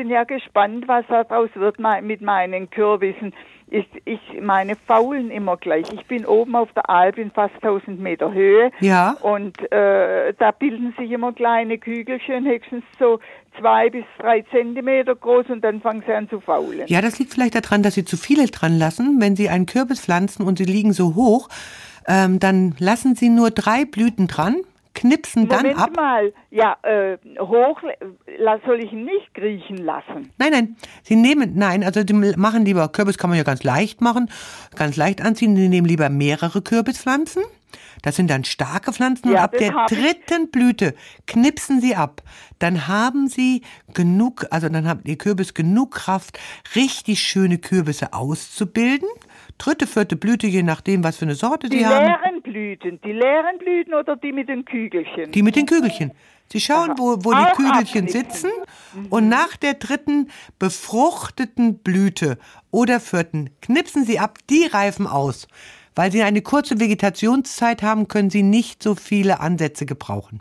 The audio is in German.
bin ja gespannt, was daraus wird mit meinen Kürbissen. Ich, ich meine faulen immer gleich. Ich bin oben auf der Alp in fast 1000 Meter Höhe. Ja. Und äh, da bilden sich immer kleine Kügelchen, höchstens so zwei bis drei Zentimeter groß und dann fangen sie an zu faulen. Ja, das liegt vielleicht daran, dass Sie zu viele dran lassen. Wenn Sie einen Kürbis pflanzen und sie liegen so hoch, ähm, dann lassen Sie nur drei Blüten dran knipsen Moment dann ab. mal, ja, äh, hoch soll ich nicht kriechen lassen. Nein, nein, Sie nehmen, nein, also die machen lieber, Kürbis kann man ja ganz leicht machen, ganz leicht anziehen, Sie nehmen lieber mehrere Kürbispflanzen. Das sind dann starke Pflanzen ja, und ab der dritten Blüte knipsen Sie ab. Dann haben Sie genug, also dann hat Ihr Kürbis genug Kraft, richtig schöne Kürbisse auszubilden dritte, vierte Blüte, je nachdem, was für eine Sorte die, die haben. Die leeren Blüten, die leeren Blüten oder die mit den Kügelchen? Die mit den Kügelchen. Sie schauen, wo, wo die Kügelchen sitzen mhm. und nach der dritten befruchteten Blüte oder vierten knipsen Sie ab, die reifen aus. Weil sie eine kurze Vegetationszeit haben, können sie nicht so viele Ansätze gebrauchen.